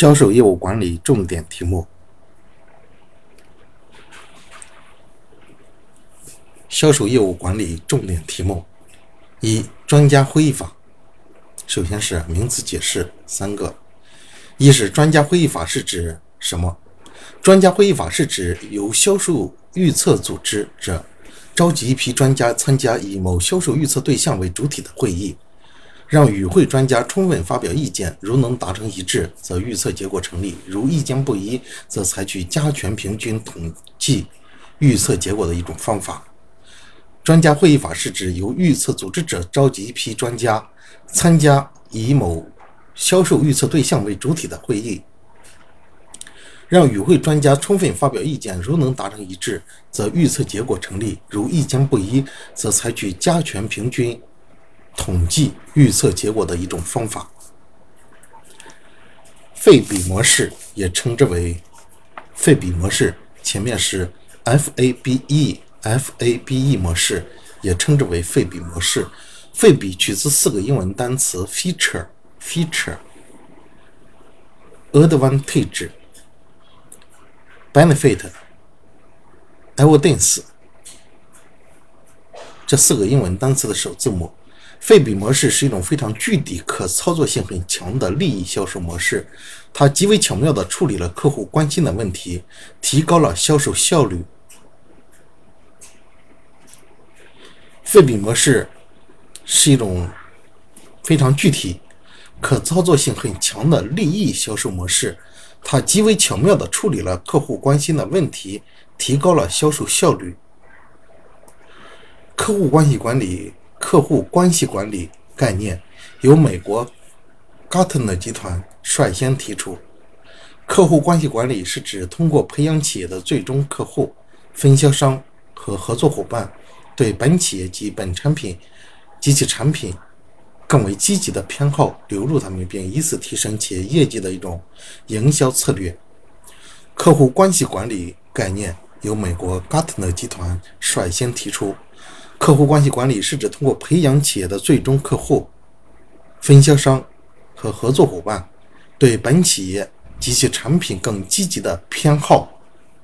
销售业务管理重点题目：销售业务管理重点题目一、专家会议法。首先是名词解释三个：一是专家会议法是指什么？专家会议法是指由销售预测组织者召集一批专家参加以某销售预测对象为主体的会议。让与会专家充分发表意见，如能达成一致，则预测结果成立；如意见不一，则采取加权平均统计预测结果的一种方法。专家会议法是指由预测组织者召集一批专家参加以某销售预测对象为主体的会议，让与会专家充分发表意见，如能达成一致，则预测结果成立；如意见不一，则采取加权平均。统计预测结果的一种方法，费比模式也称之为费比模式，前面是 FABE，FABE 模式也称之为费比模式。费比取自四个英文单词 feature，feature，advantage，benefit，evidence 这四个英文单词的首字母。费比模式是一种非常具体、可操作性很强的利益销售模式，它极为巧妙地处理了客户关心的问题，提高了销售效率。费比模式是一种非常具体、可操作性很强的利益销售模式，它极为巧妙地处理了客户关心的问题，提高了销售效率。客户关系管理。客户关系管理概念由美国 Gartner 集团率先提出。客户关系管理是指通过培养企业的最终客户、分销商和合作伙伴，对本企业及本产品及其产品更为积极的偏好，留住他们，并以此提升企业业绩的一种营销策略。客户关系管理概念由美国 Gartner 集团率先提出。客户关系管理是指通过培养企业的最终客户、分销商和合作伙伴，对本企业及其产品更积极的偏好，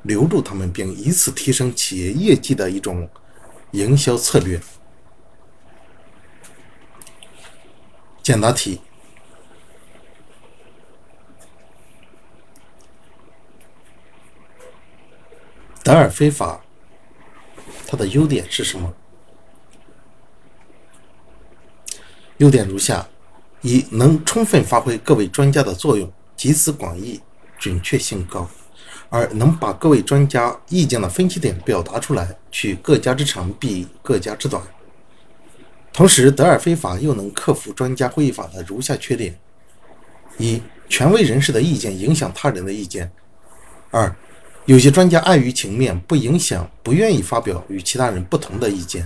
留住他们，并以此提升企业业绩的一种营销策略。简答题：德尔菲法，它的优点是什么？优点如下：一、能充分发挥各位专家的作用，集思广益，准确性高；二、能把各位专家意见的分歧点表达出来，取各家之长，避各家之短。同时，德尔菲法又能克服专家会议法的如下缺点：一、权威人士的意见影响他人的意见；二、有些专家碍于情面，不影响、不愿意发表与其他人不同的意见；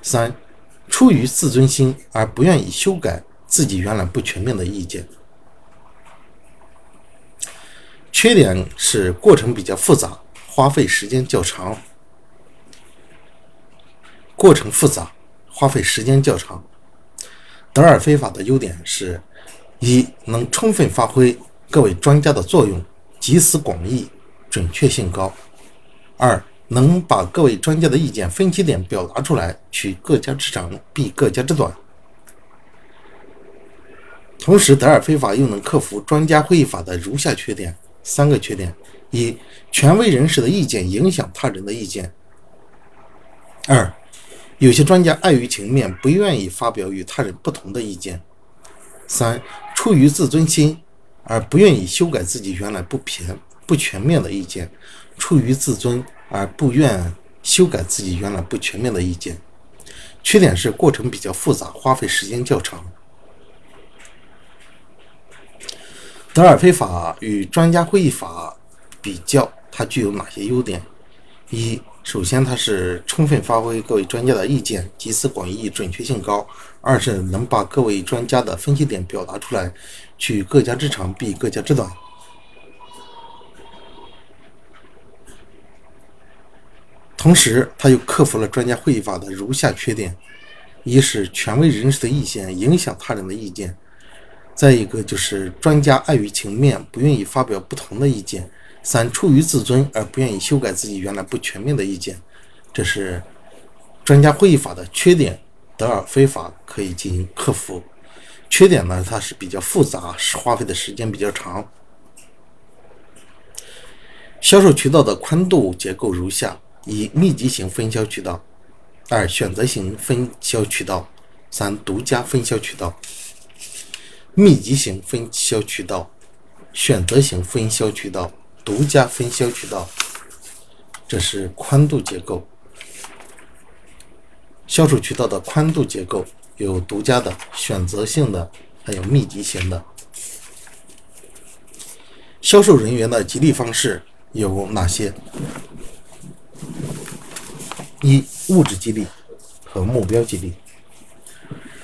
三。出于自尊心而不愿意修改自己原来不全面的意见，缺点是过程比较复杂，花费时间较长。过程复杂，花费时间较长。德尔菲法的优点是：一能充分发挥各位专家的作用，集思广益，准确性高；二。能把各位专家的意见分歧点表达出来，取各家之长，避各家之短。同时，德尔菲法又能克服专家会议法的如下缺点：三个缺点：一、权威人士的意见影响他人的意见；二、有些专家碍于情面，不愿意发表与他人不同的意见；三、出于自尊心而不愿意修改自己原来不全不全面的意见，出于自尊。而不愿修改自己原来不全面的意见，缺点是过程比较复杂，花费时间较长。德尔菲法与专家会议法比较，它具有哪些优点？一、首先它是充分发挥各位专家的意见，集思广益，准确性高；二是能把各位专家的分析点表达出来，取各家之长，避各家之短。同时，他又克服了专家会议法的如下缺点：一是权威人士的意见影响他人的意见；再一个就是专家碍于情面，不愿意发表不同的意见。三、出于自尊而不愿意修改自己原来不全面的意见，这是专家会议法的缺点。德尔菲法可以进行克服。缺点呢，它是比较复杂，是花费的时间比较长。销售渠道的宽度结构如下：一、密集型分销渠道；二、选择型分销渠道；三、独家分销渠道。密集型分销渠道、选择型分销渠道、独家分销渠道，这是宽度结构。销售渠道的宽度结构有独家的、选择性的，还有密集型的。销售人员的激励方式有哪些？一、物质激励和目标激励；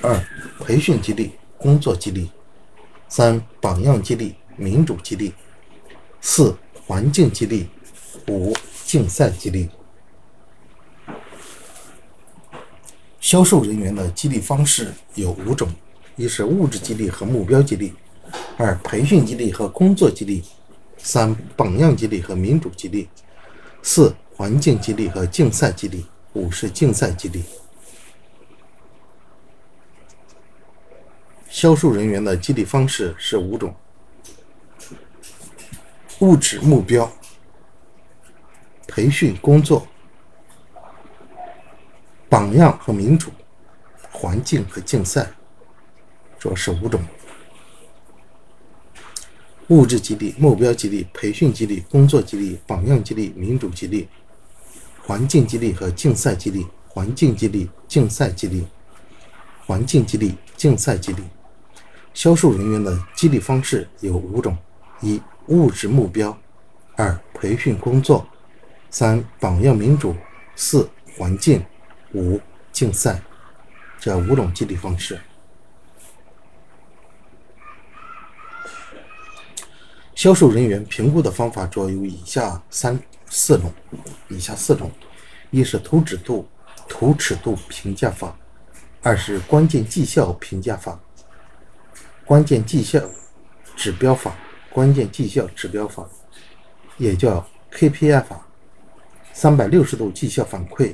二、培训激励、工作激励。三、榜样激励、民主激励；四、环境激励；五、竞赛激励。销售人员的激励方式有五种：一是物质激励和目标激励；二、培训激励和工作激励；三、榜样激励和民主激励；四、环境激励和竞赛激励；五是竞赛激励。销售人员的激励方式是五种：物质目标、培训工作、榜样和民主、环境和竞赛，主要是五种。物质激励、目标激励、培训激励、工作激励、榜样激励、民主激励、环境激励和竞赛激励。环境激励、竞赛激励、环境激励、竞赛激励。销售人员的激励方式有五种：一、物质目标；二、培训工作；三、榜样民主；四、环境；五、竞赛。这五种激励方式。销售人员评估的方法主要有以下三四种：以下四种，一是图纸度、图尺度评价法；二是关键绩效评价法。关键绩效指标法，关键绩效指标法也叫 KPI 法。三百六十度绩效反馈，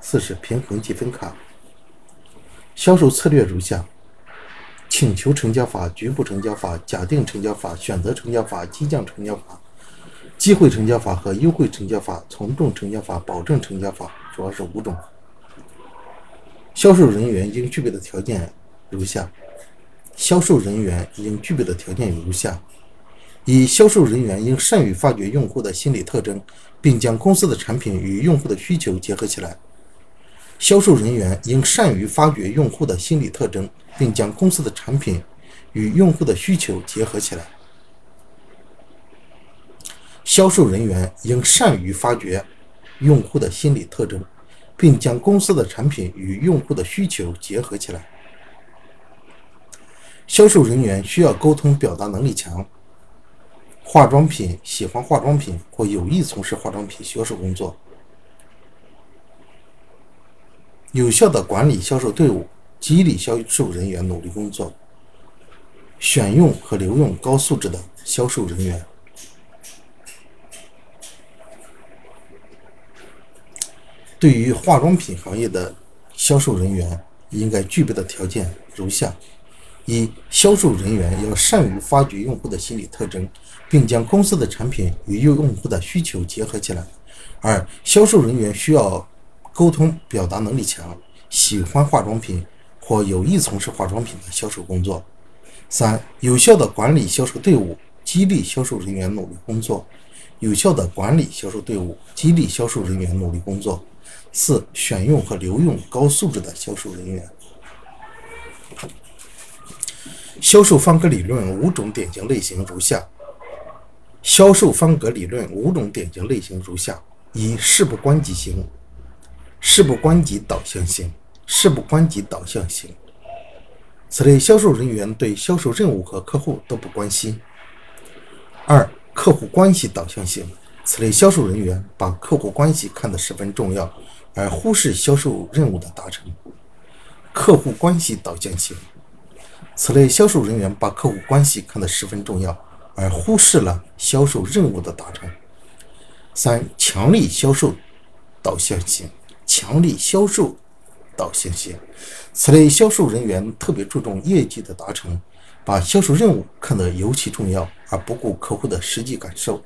四是平衡积分卡。销售策略如下：请求成交法、局部成交法、假定成交法、选择成交法、激将成交法、机会成交法和优惠成交法、从众成交法、保证成交法，主要是五种。销售人员应具备的条件如下。销售人员应具备的条件如下：一、销售人员应善于发掘用户的心理特征，并将公司的产品与用户的需求结合起来。销售人员应善于发掘用户的心理特征，并将公司的产品与用户的需求结合起来。销售人员应善于发掘用户的心理特征，并将公司的产品与用户的需求结合起来。销售人员需要沟通表达能力强。化妆品喜欢化妆品或有意从事化妆品销售工作。有效的管理销售队伍，激励销售人员努力工作。选用和留用高素质的销售人员。对于化妆品行业的销售人员，应该具备的条件如下。一、销售人员要善于发掘用户的心理特征，并将公司的产品与用户的需求结合起来。二、销售人员需要沟通表达能力强，喜欢化妆品或有意从事化妆品的销售工作。三、有效的管理销售队伍，激励销售人员努力工作。有效的管理销售队伍，激励销售人员努力工作。四、选用和留用高素质的销售人员。销售方格理论五种典型类型如下：销售方格理论五种典型类型如下：一、事不关己型，事不关己导向型，事不关己导向型。此类销售人员对销售任务和客户都不关心。二、客户关系导向型，此类销售人员把客户关系看得十分重要，而忽视销售任务的达成。客户关系导向型。此类销售人员把客户关系看得十分重要，而忽视了销售任务的达成。三、强力销售导向型，强力销售导向型，此类销售人员特别注重业绩的达成，把销售任务看得尤其重要，而不顾客户的实际感受，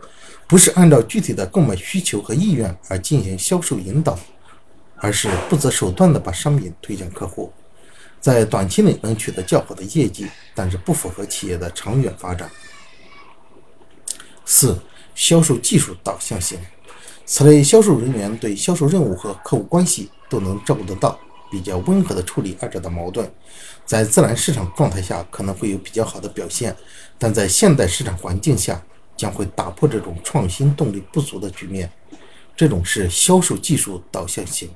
不是按照具体的购买需求和意愿而进行销售引导，而是不择手段地把商品推向客户。在短期内能取得较好的业绩，但是不符合企业的长远发展。四、销售技术导向型，此类销售人员对销售任务和客户关系都能照顾得到，比较温和地处理二者的矛盾，在自然市场状态下可能会有比较好的表现，但在现代市场环境下将会打破这种创新动力不足的局面。这种是销售技术导向型，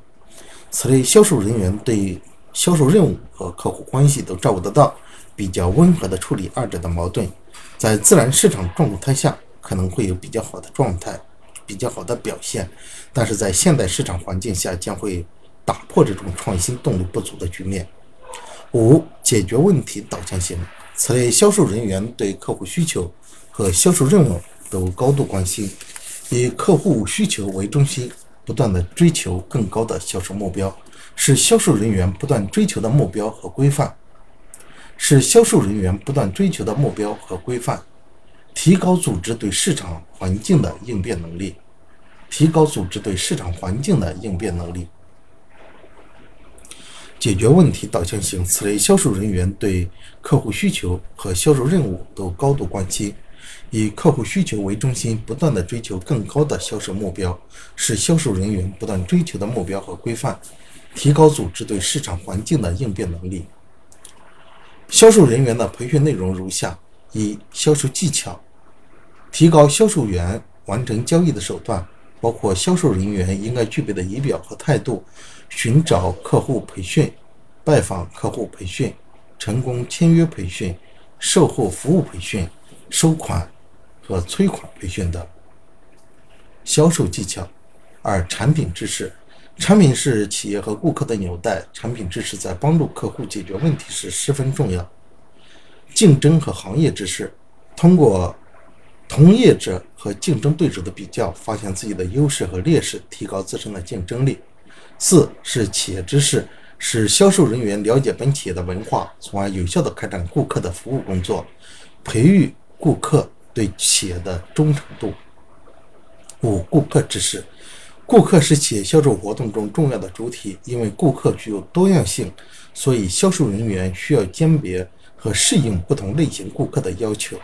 此类销售人员对销售任务和客户关系都照顾得到，比较温和地处理二者的矛盾，在自然市场状态下可能会有比较好的状态、比较好的表现，但是在现代市场环境下将会打破这种创新动力不足的局面。五、解决问题导向型，此类销售人员对客户需求和销售任务都高度关心，以客户需求为中心，不断地追求更高的销售目标。是销售人员不断追求的目标和规范，是销售人员不断追求的目标和规范。提高组织对市场环境的应变能力，提高组织对市场环境的应变能力。解决问题导向型，此类销售人员对客户需求和销售任务都高度关心，以客户需求为中心，不断的追求更高的销售目标，是销售人员不断追求的目标和规范。提高组织对市场环境的应变能力。销售人员的培训内容如下：一、销售技巧，提高销售员完成交易的手段，包括销售人员应该具备的仪表和态度，寻找客户培训、拜访客户培训、成功签约培训、售后服务培训、收款和催款培训等。销售技巧。二、产品知识。产品是企业和顾客的纽带，产品知识在帮助客户解决问题时十分重要。竞争和行业知识，通过同业者和竞争对手的比较，发现自己的优势和劣势，提高自身的竞争力。四是企业知识，使销售人员了解本企业的文化，从而有效地开展顾客的服务工作，培育顾客对企业的忠诚度。五顾客知识。顾客是企业销售活动中重要的主体，因为顾客具有多样性，所以销售人员需要鉴别和适应不同类型顾客的要求。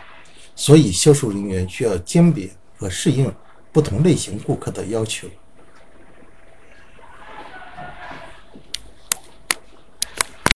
所以，销售人员需要鉴别和适应不同类型顾客的要求。